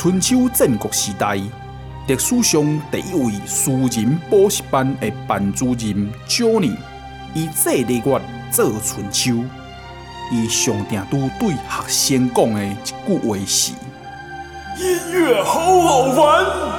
春秋战国时代，历史上第一位私人补习班的班主任 Johnny，以这个月做春秋，伊上定都对学生讲的一句话是：音乐好好玩。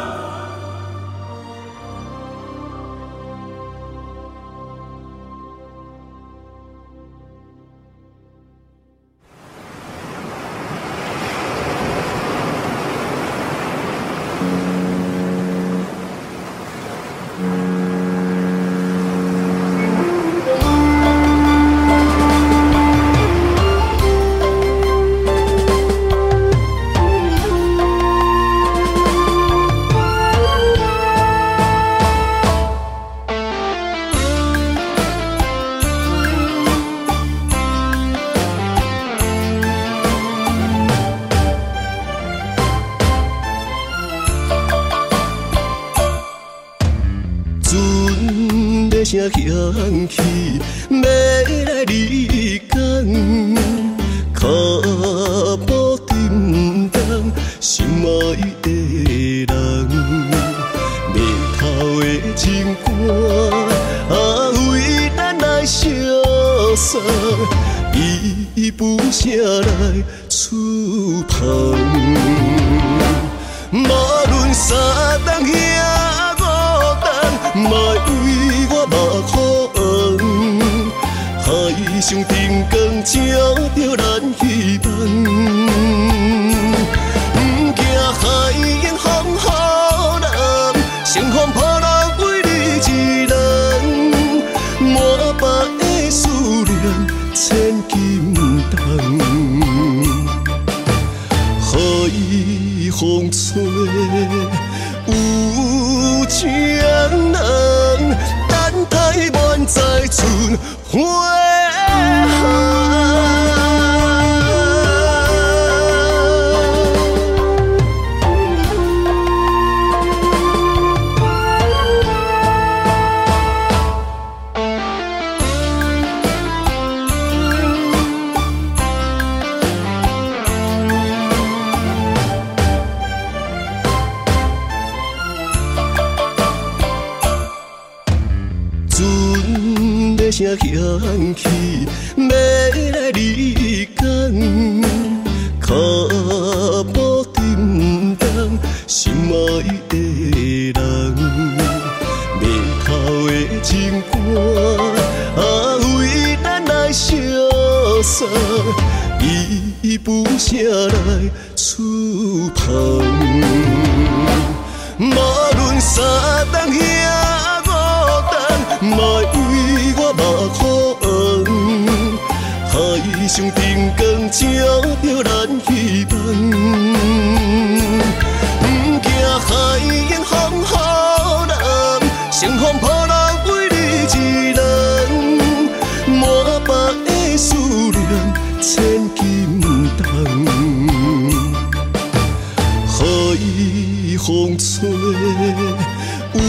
有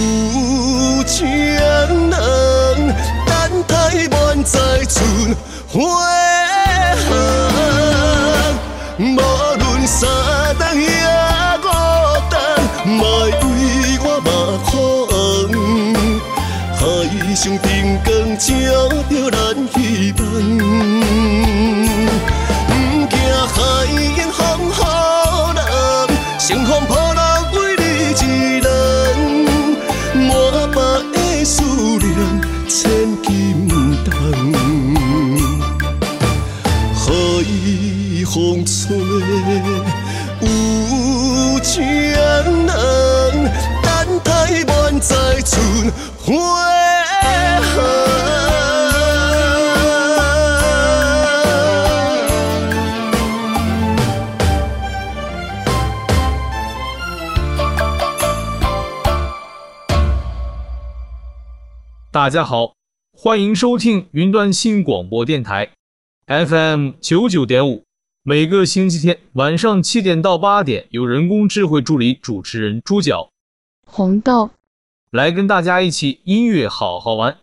情人等待满载春花香。无论三冬也五冬，莫为我目眶，海上灯光照着咱希望，不惊海。大家好，欢迎收听云端新广播电台 FM 九九点五。每个星期天晚上七点到八点，由人工智慧助理主持人猪脚红豆来跟大家一起音乐好好玩。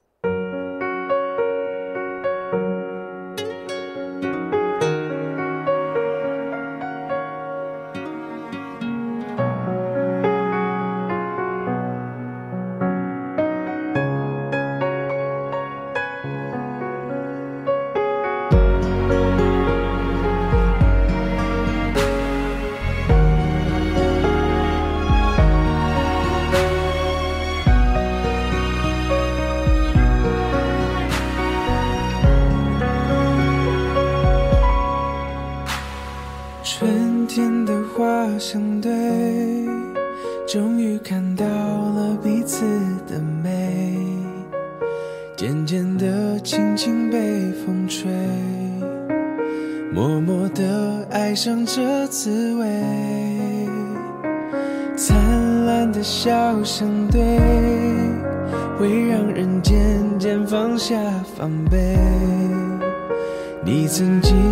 你曾经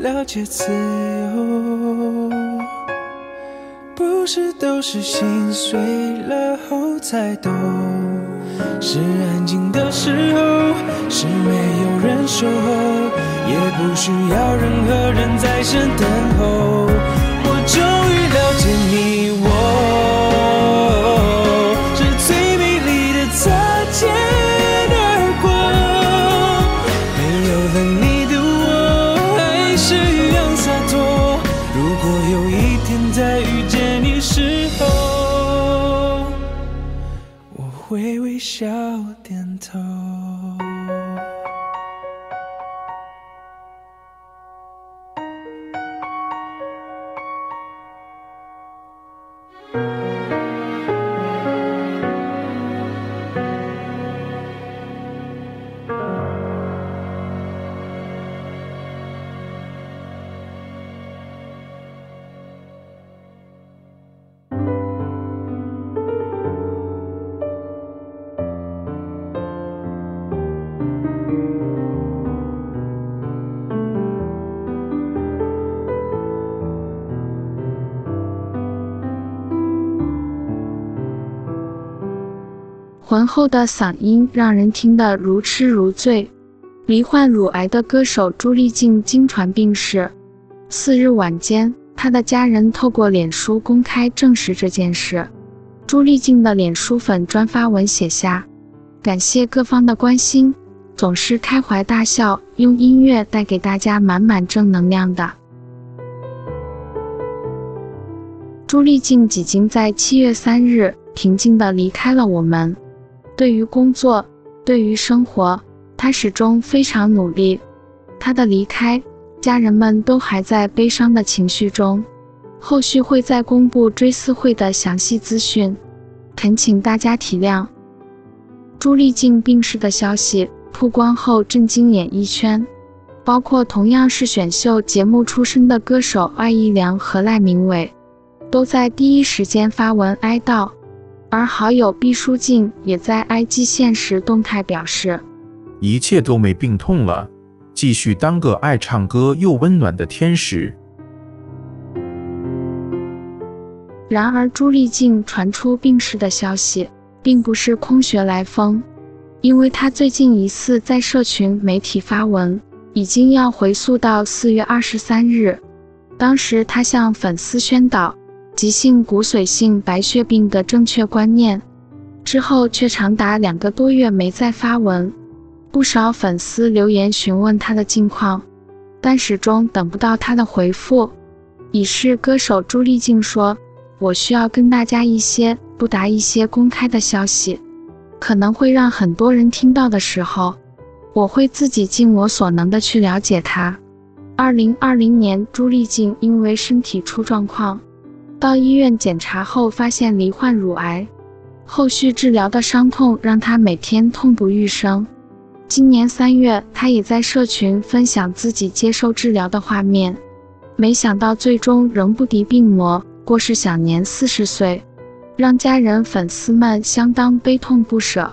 了解自由不是都是心碎了后才懂。是安静的时候是没有人守候也不需要任何人在身等候。浑厚的嗓音让人听得如痴如醉。罹患乳癌的歌手朱丽静经传病逝。四日晚间她的家人透过脸书公开证实这件事。朱丽静的脸书粉专发文写下感谢各方的关心总是开怀大笑用音乐带给大家满满正能量的。朱丽静几经在七月三日平静的离开了我们。对于工作，对于生活。他始终非常努力，他的离开，家人们都还在悲伤的情绪中。后续会再公布追思会的详细资讯，恳请大家体谅。朱丽静病逝的消息曝光后，震惊演艺圈，包括同样是选秀节目出身的歌手艾怡良和赖明伟，都在第一时间发文哀悼，而好友毕书尽也在 IG 现实动态表示。一切都没病痛了，继续当个爱唱歌又温暖的天使。然而，朱丽静传出病逝的消息，并不是空穴来风，因为她最近一次在社群媒体发文，已经要回溯到四月二十三日，当时她向粉丝宣导急性骨髓性白血病的正确观念，之后却长达两个多月没再发文。不少粉丝留言询问他的近况，但始终等不到他的回复。已逝歌手朱丽静说：“我需要跟大家一些不达一些公开的消息，可能会让很多人听到的时候，我会自己尽我所能的去了解他。”二零二零年，朱丽静因为身体出状况，到医院检查后发现罹患乳癌，后续治疗的伤痛让她每天痛不欲生。今年三月，他也在社群分享自己接受治疗的画面，没想到最终仍不敌病魔，过世享年四十岁，让家人粉丝们相当悲痛不舍。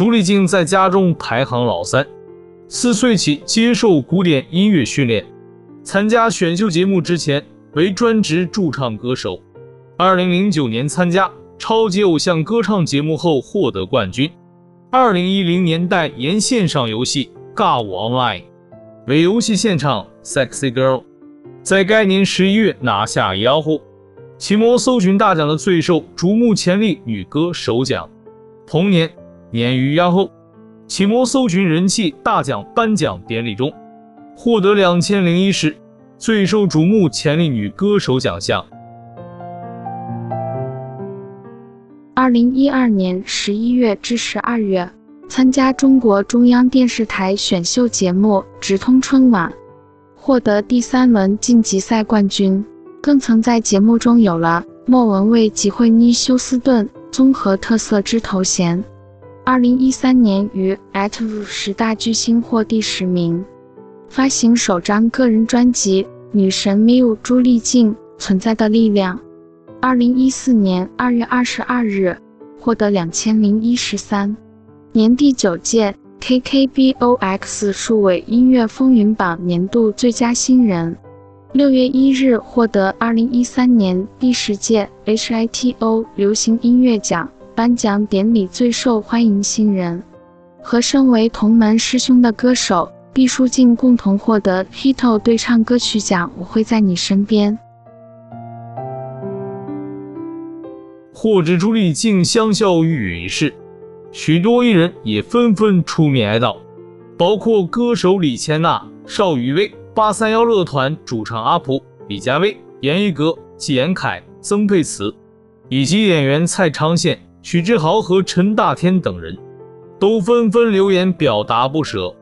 朱丽静在家中排行老三，四岁起接受古典音乐训练。参加选秀节目之前为专职驻唱歌手。二零零九年参加超级偶像歌唱节目后获得冠军。二零一零年代言线上游戏《尬舞 Online》为游戏献唱《Sexy Girl》，在该年十一月拿下 Yahoo 奇摩搜寻大奖的最受瞩目潜力女歌手奖。同年，年于幺后奇摩搜寻人气大奖颁奖典礼中。获得两千零一十最受瞩目潜力女歌手奖项。二零一二年十一月至十二月，参加中国中央电视台选秀节目《直通春晚》，获得第三轮晋级赛冠军，更曾在节目中有了莫文蔚及惠妮休斯顿综合特色之头衔。二零一三年于 ATV 十大巨星获第十名。发行首张个人专辑《女神 miu 朱丽静存在的力量》，二零一四年二月二十二日获得两千零一十三年第九届 KKBOX 数位音乐风云榜年度最佳新人，六月一日获得二零一三年第十届 HITO 流行音乐奖颁奖典礼最受欢迎新人，和身为同门师兄的歌手。毕书尽共同获得 HITO 对唱歌曲奖，我会在你身边。获知朱丽静香消玉殒一事，许多艺人也纷纷出面哀悼，包括歌手李千娜、邵雨薇、八三幺乐团主唱阿普、李佳薇、阎奕格、纪言凯、曾沛慈，以及演员蔡昌宪、许志豪和陈大天等人，都纷纷留言表达不舍。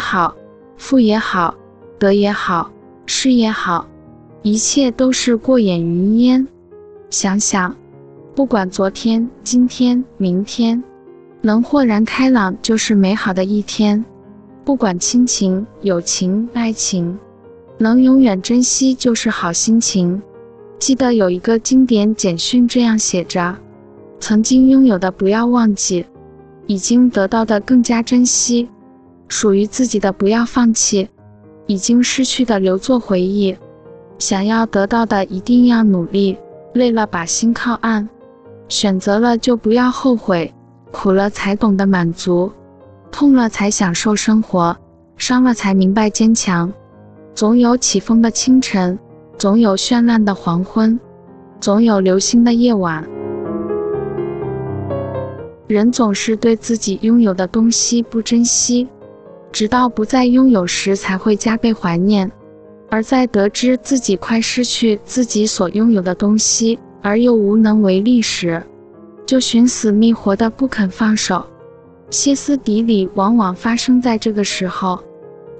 好，富也好，得也好，失也好，一切都是过眼云烟。想想，不管昨天、今天、明天，能豁然开朗就是美好的一天。不管亲情、友情、爱情，能永远珍惜就是好心情。记得有一个经典简讯这样写着：曾经拥有的不要忘记，已经得到的更加珍惜。属于自己的不要放弃，已经失去的留作回忆。想要得到的一定要努力，累了把心靠岸，选择了就不要后悔，苦了才懂得满足，痛了才享受生活，伤了才明白坚强。总有起风的清晨，总有绚烂的黄昏，总有流星的夜晚。人总是对自己拥有的东西不珍惜。直到不再拥有时，才会加倍怀念；而在得知自己快失去自己所拥有的东西，而又无能为力时，就寻死觅活的不肯放手。歇斯底里往往发生在这个时候，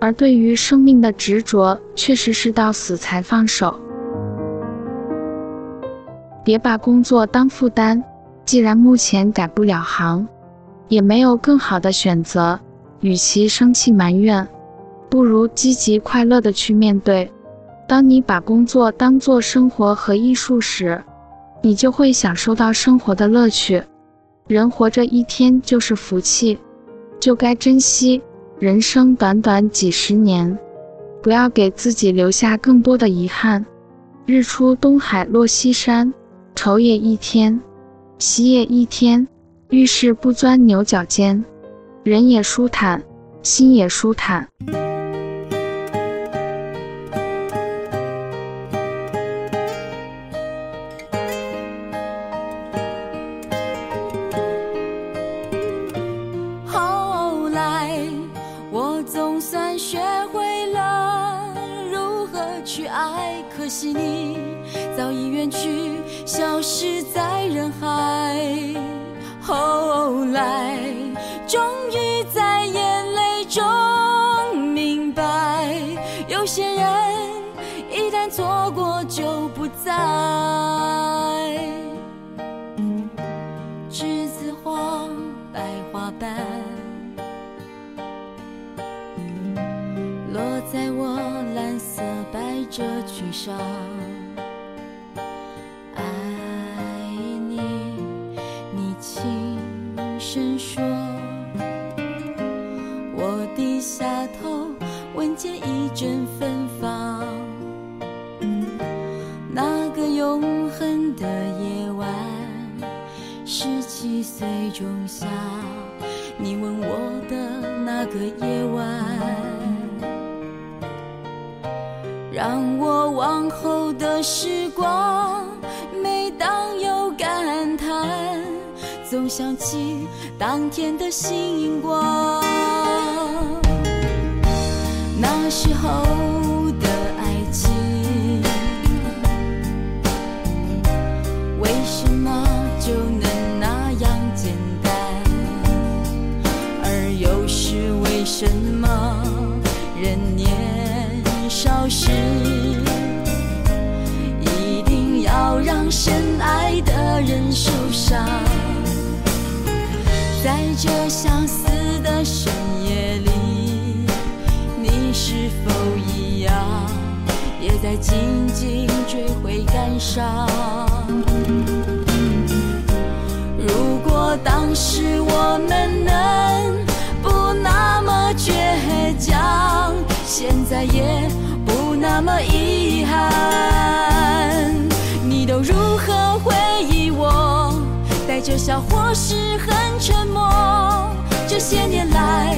而对于生命的执着，确实是到死才放手。别把工作当负担，既然目前改不了行，也没有更好的选择。与其生气埋怨，不如积极快乐的去面对。当你把工作当做生活和艺术时，你就会享受到生活的乐趣。人活着一天就是福气，就该珍惜。人生短短几十年，不要给自己留下更多的遗憾。日出东海落西山，愁也一天，喜也一天。遇事不钻牛角尖。人也舒坦，心也舒坦。就不再。栀子花，白花瓣，落在我蓝色百褶裙上。天的星光。些年来，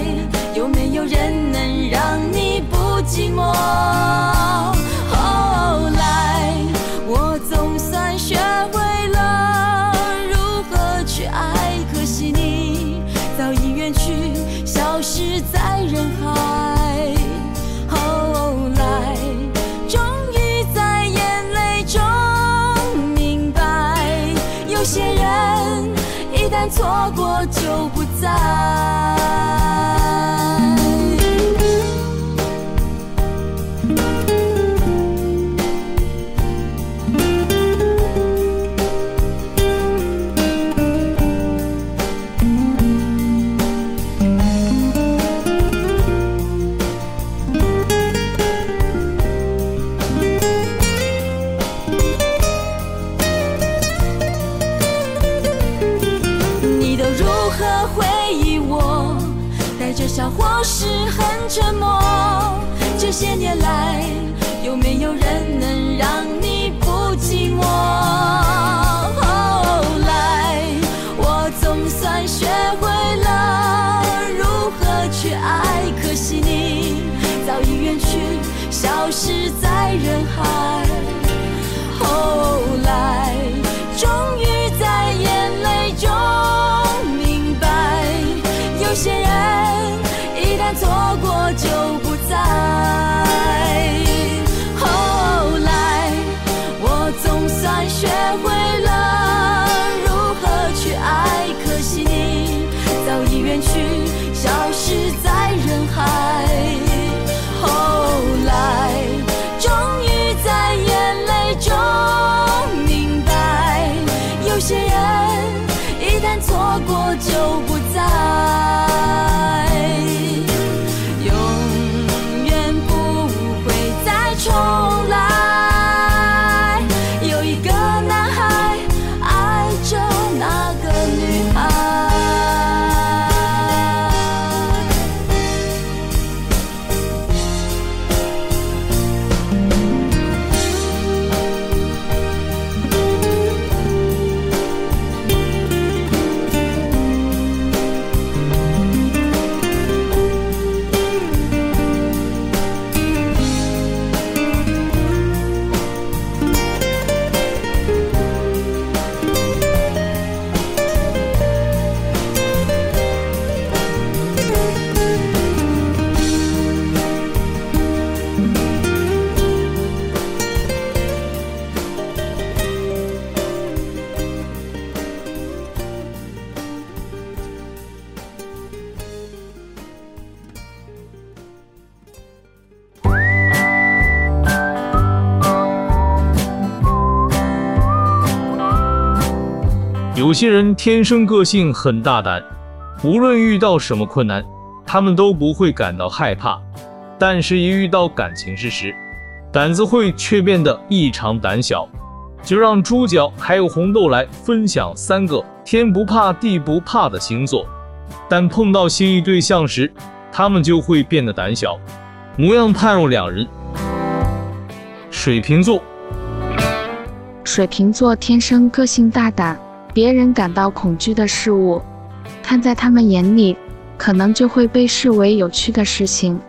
些年来，些人天生个性很大胆，无论遇到什么困难，他们都不会感到害怕。但是，一遇到感情事时，胆子会却变得异常胆小。就让猪脚还有红豆来分享三个天不怕地不怕的星座，但碰到心仪对象时，他们就会变得胆小，模样判若两人。水瓶座，水瓶座天生个性大胆。别人感到恐惧的事物，看在他们眼里，可能就会被视为有趣的事情，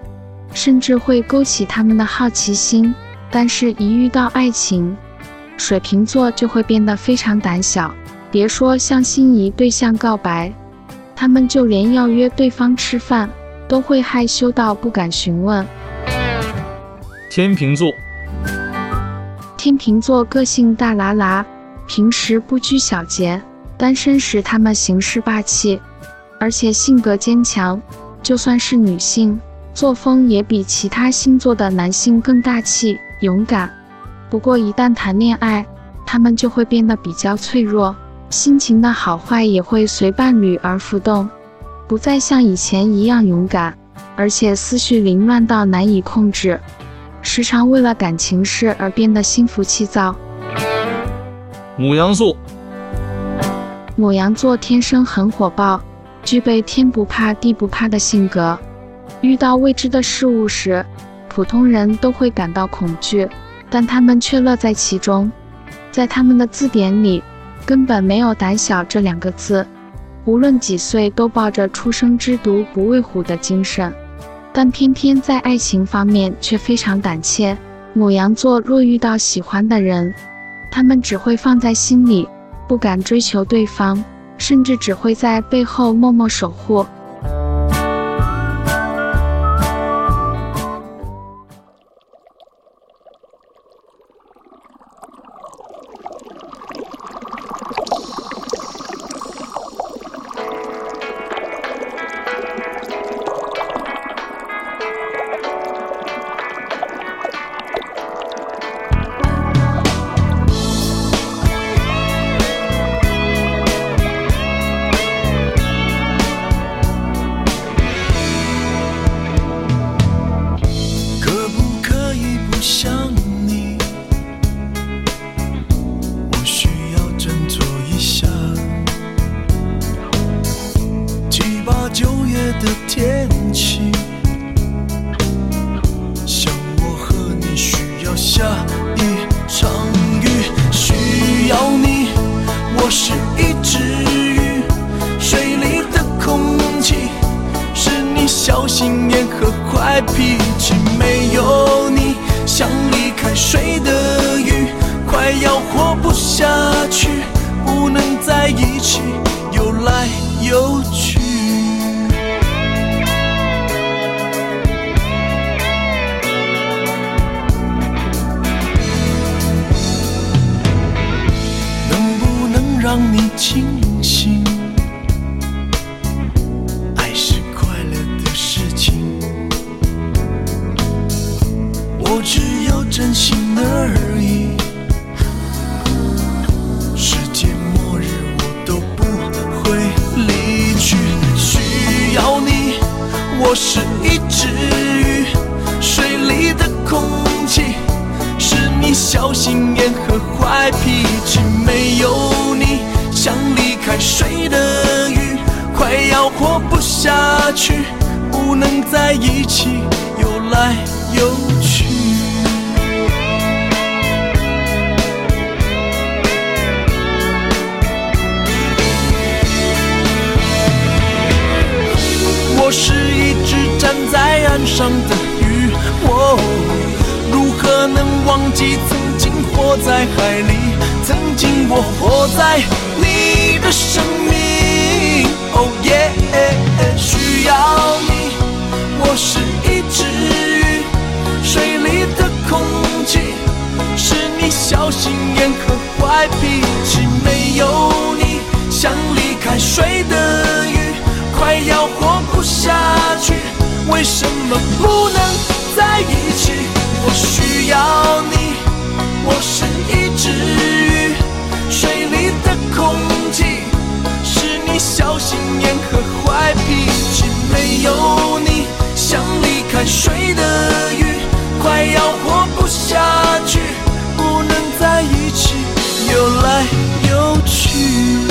甚至会勾起他们的好奇心。但是，一遇到爱情，水瓶座就会变得非常胆小。别说向心仪对象告白，他们就连要约对方吃饭，都会害羞到不敢询问。天秤座，天秤座个性大喇喇。平时不拘小节，单身时他们行事霸气，而且性格坚强。就算是女性，作风也比其他星座的男性更大气、勇敢。不过一旦谈恋爱，他们就会变得比较脆弱，心情的好坏也会随伴侣而浮动，不再像以前一样勇敢，而且思绪凌乱到难以控制，时常为了感情事而变得心浮气躁。母羊座，母羊座天生很火爆，具备天不怕地不怕的性格。遇到未知的事物时，普通人都会感到恐惧，但他们却乐在其中。在他们的字典里，根本没有胆小这两个字。无论几岁，都抱着初生之犊不畏虎的精神，但偏偏在爱情方面却非常胆怯。母羊座若遇到喜欢的人，他们只会放在心里，不敢追求对方，甚至只会在背后默默守护。小心眼和坏脾气。没有你，像离开水的鱼，快要活不下去，不能在一起，游来游去。我是一只站在岸上的鱼，我如何能忘记？活在海里曾经我活在你的生命。Oh yeah 需要你。我是一只鱼水里的空气是你小心眼和坏脾气没有你。像离开水的鱼快要活不下去为什么不能在一起？我需要你。我是一只鱼水里的空气是你小心眼和坏脾气没有你像离开水的鱼快要活不下去不能在一起游来游去。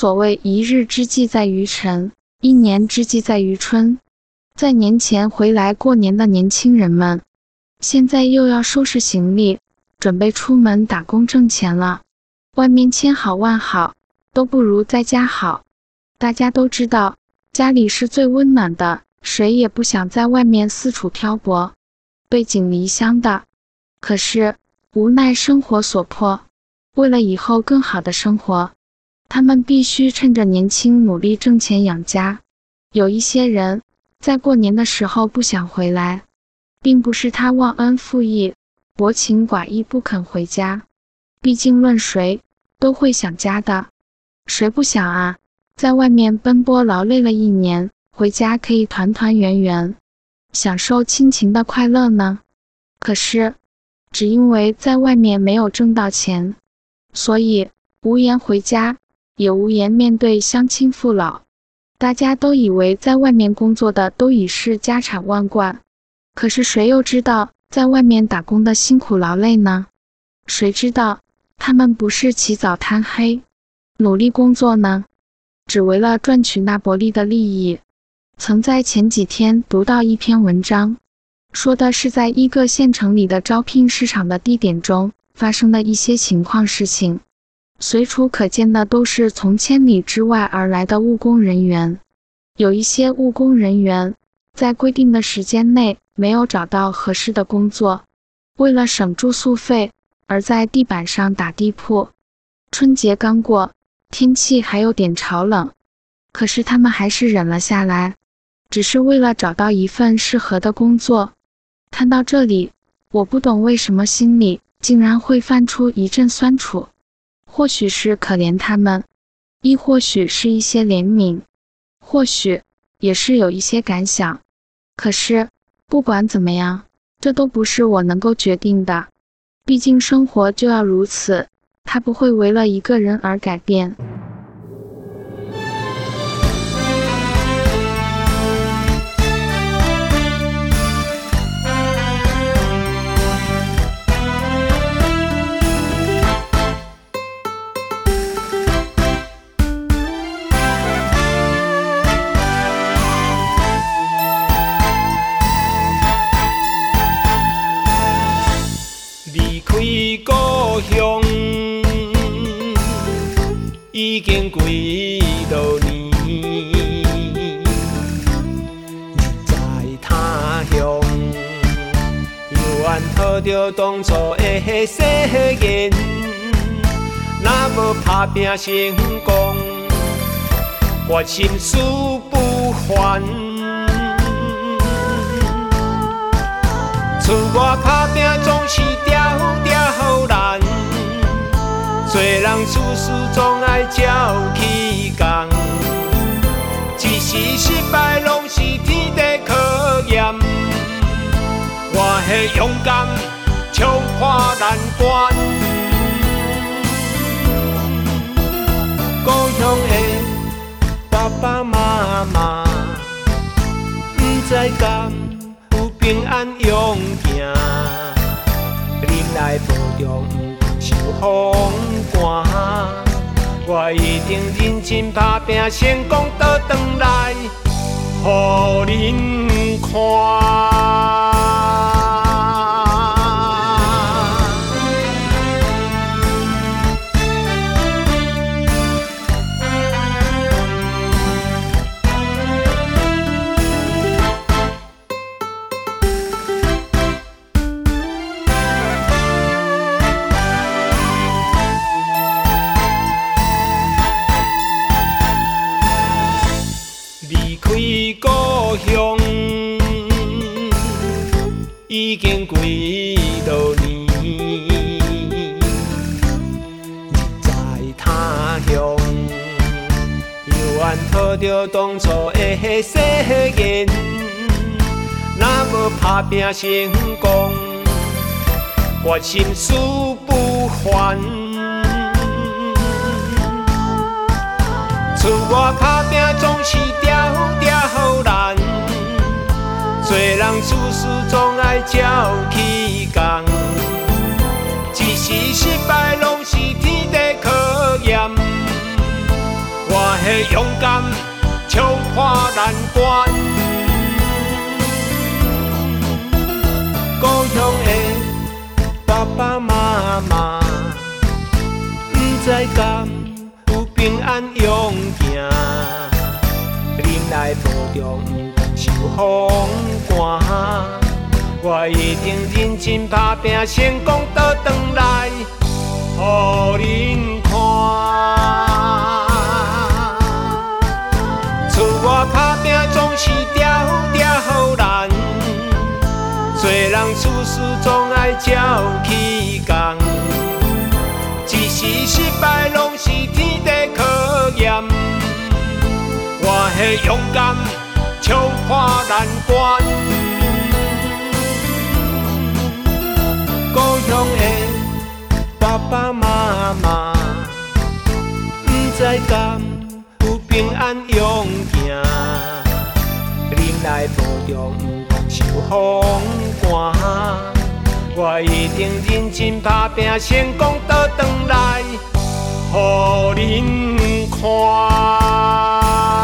所谓一日之计在于晨，一年之计在于春。在年前回来过年的年轻人们，现在又要收拾行李，准备出门打工挣钱了。外面千好万好，都不如在家好。大家都知道，家里是最温暖的，谁也不想在外面四处漂泊，背井离乡的。可是，无奈生活所迫，为了以后更好的生活，他们必须趁着年轻努力挣钱养家。有一些人在过年的时候不想回来，并不是他忘恩负义、薄情寡义不肯回家，毕竟论谁都会想家的，谁不想啊？在外面奔波劳累了一年，回家可以团团圆圆，享受亲情的快乐呢。可是，只因为在外面没有挣到钱，所以无颜回家，也无颜面对乡亲父老。大家都以为在外面工作的都已是家产万贯，可是谁又知道在外面打工的辛苦劳累呢？谁知道他们不是起早贪黑，努力工作呢？只为了赚取那薄利的利益。曾在前几天读到一篇文章。说的是在一个县城里的招聘市场的地点中发生的一些情况事情，随处可见的都是从千里之外而来的务工人员。有一些务工人员在规定的时间内没有找到合适的工作，为了省住宿费而在地板上打地铺。春节刚过，天气还有点潮冷，可是他们还是忍了下来，只是为了找到一份适合的工作。看到这里，我不懂为什么心里竟然会泛出一阵酸楚。或许是可怜他们，亦或许是一些怜悯，或许也是有一些感想。可是不管怎么样，这都不是我能够决定的。毕竟生活就要如此，它不会为了一个人而改变。已经几多年，人在他乡，犹原抱着当初的誓言，若无打拼成功，我心事不还。厝外打拼总是条条难。做人处事总爱照起工，一时失败拢是天地考验。我的勇敢冲破难关。故乡的爸爸妈妈，不知敢有平安勇行，恁来保重。受风我一定认真打拼，成功倒转来，予恁看。当初的誓言，若无打拼成功，我心事不还。厝外打拼总是条条难。做人处事总爱照起工，一时失败拢是天地考验。我的勇敢冲破难关。故乡的爸爸妈妈，不知敢有平安勇行，恁来保重。受风寒，我一定认真打拼，成功倒转来，予恁看。厝外打拼总是条条难，做人处事总爱照起工，一时失败拢是天地考验。我的勇敢冲破难关。故乡的爸爸妈妈，不知敢平安勇行，恁来保重，受风寒。我一定认真打拼，成功倒转来，予恁看。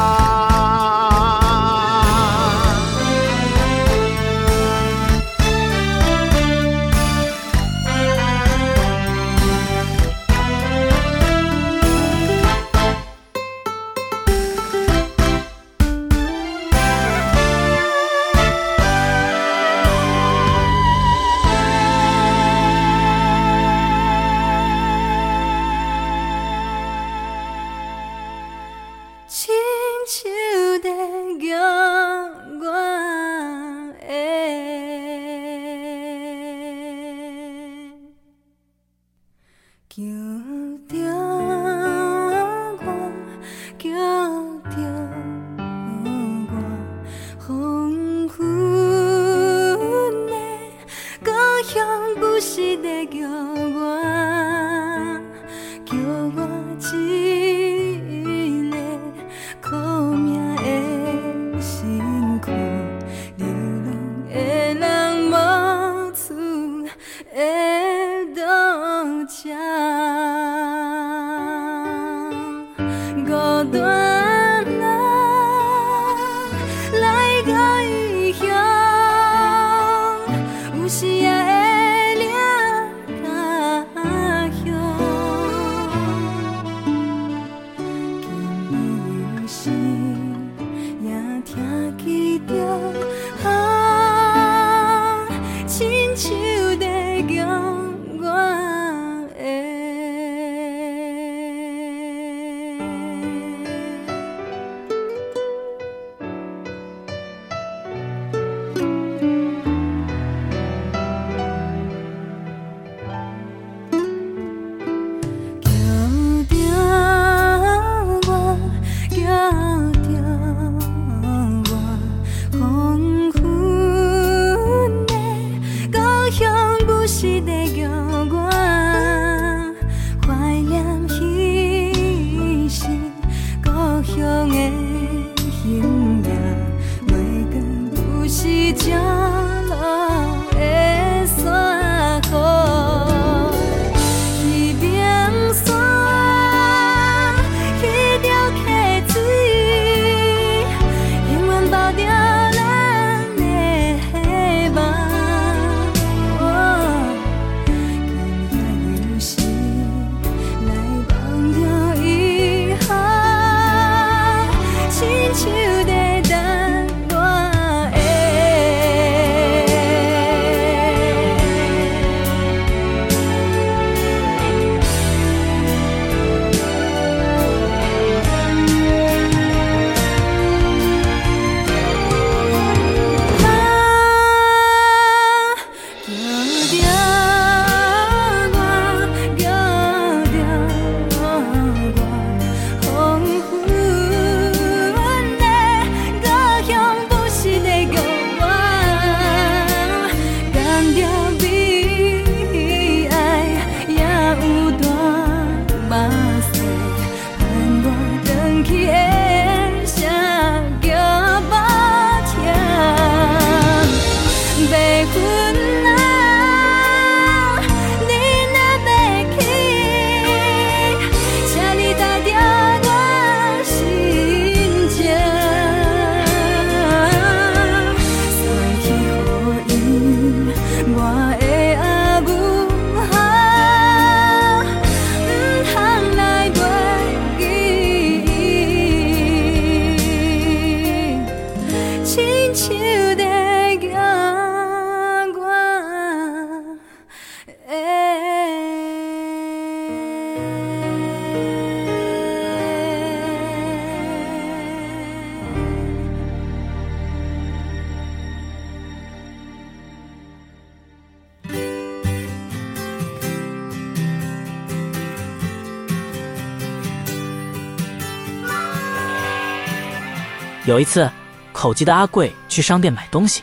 有一次，口急的阿贵去商店买东西，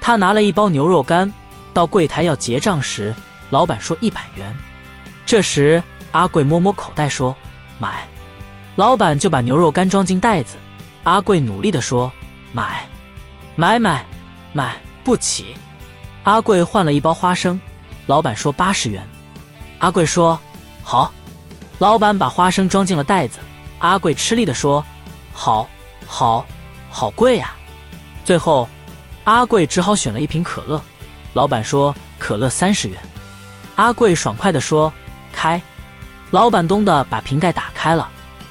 他拿了一包牛肉干，到柜台要结账时，老板说一百元。这时，阿贵摸摸口袋说买，老板就把牛肉干装进袋子。阿贵努力地说买，买买买不起。阿贵换了一包花生，老板说八十元。阿贵说好，老板把花生装进了袋子。阿贵吃力地说好。好，好贵呀！最后，阿贵只好选了一瓶可乐。老板说：“可乐三十元。”阿贵爽快地说：“开！”老板咚的把瓶盖打开了，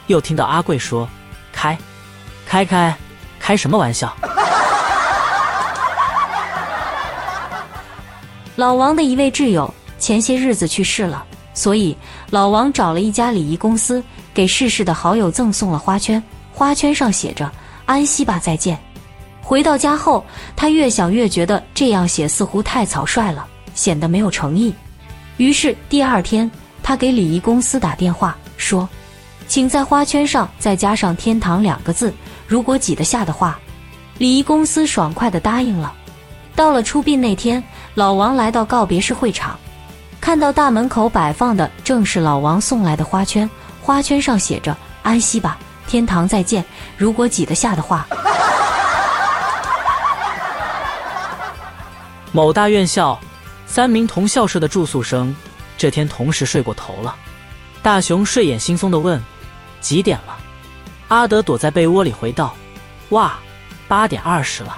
又听到阿贵说：“开，开开，开什么玩笑？”老王的一位挚友前些日子去世了，所以老王找了一家礼仪公司，给逝世的好友赠送了花圈。花圈上写着“安息吧，再见”。回到家后，他越想越觉得这样写似乎太草率了，显得没有诚意。于是第二天，他给礼仪公司打电话说：“请在花圈上再加上‘天堂’两个字，如果挤得下的话。”礼仪公司爽快地答应了。到了出殡那天，老王来到告别式会场，看到大门口摆放的正是老王送来的花圈，花圈上写着“安息吧”。天堂再见，如果挤得下的话。某大院校，三名同校舍的住宿生这天同时睡过头了。大雄睡眼惺忪地问：“几点了？”阿德躲在被窝里回道：“哇，八点二十了。”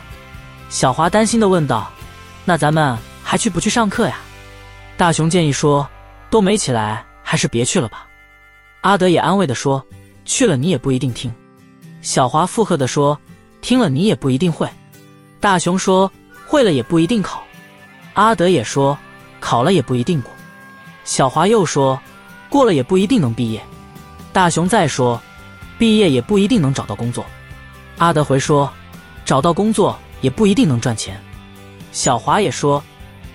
小华担心地问道：“那咱们还去不去上课呀？”大雄建议说：“都没起来，还是别去了吧。”阿德也安慰地说。去了你也不一定听，小华附和地说：“听了你也不一定会。”大雄说：“会了也不一定考。”阿德也说：“考了也不一定过。”小华又说：“过了也不一定能毕业。”大雄再说：“毕业也不一定能找到工作。”阿德回说：“找到工作也不一定能赚钱。”小华也说：“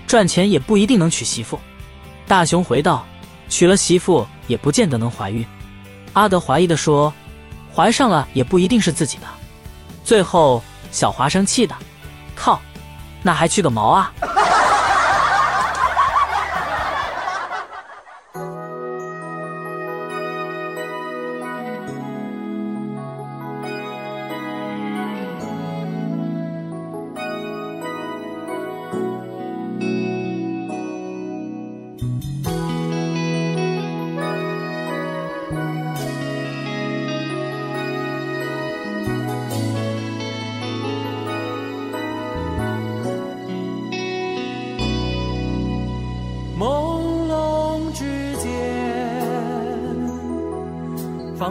赚钱也不一定能娶媳妇。”大雄回道：“娶了媳妇也不见得能怀孕。”阿德怀疑地说：“怀上了也不一定是自己的。”最后，小华生气的：“靠，那还去个毛啊！”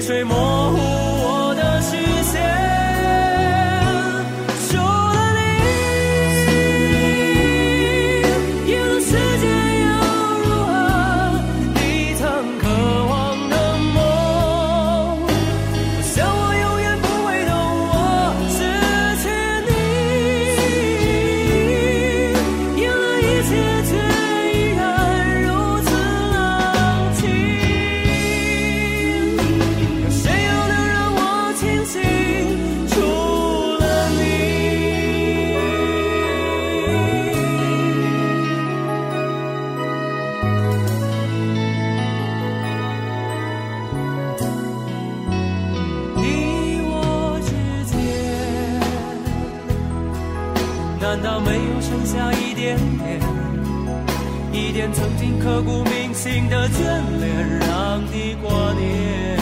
水模剩下一点点，一点曾经刻骨铭心的眷恋，让你挂念？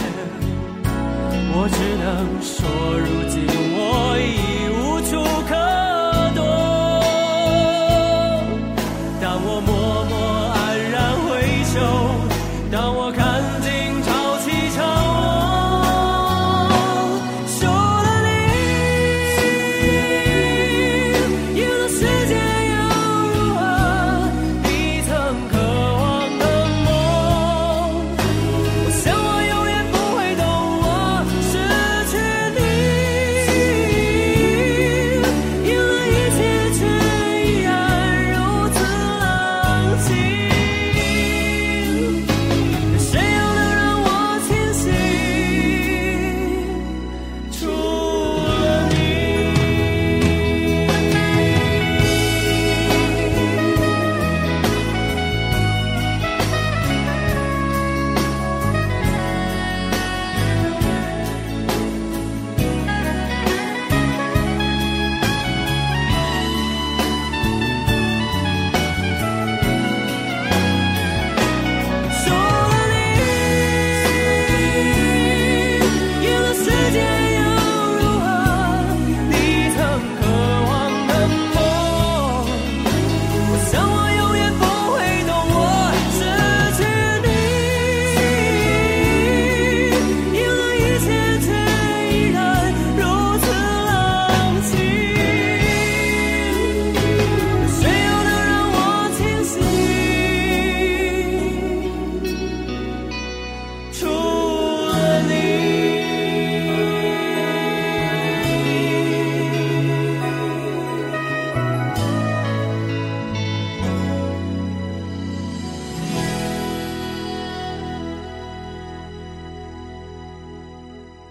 我只能说，如今我已无处可躲。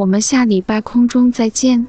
我们下礼拜空中再见。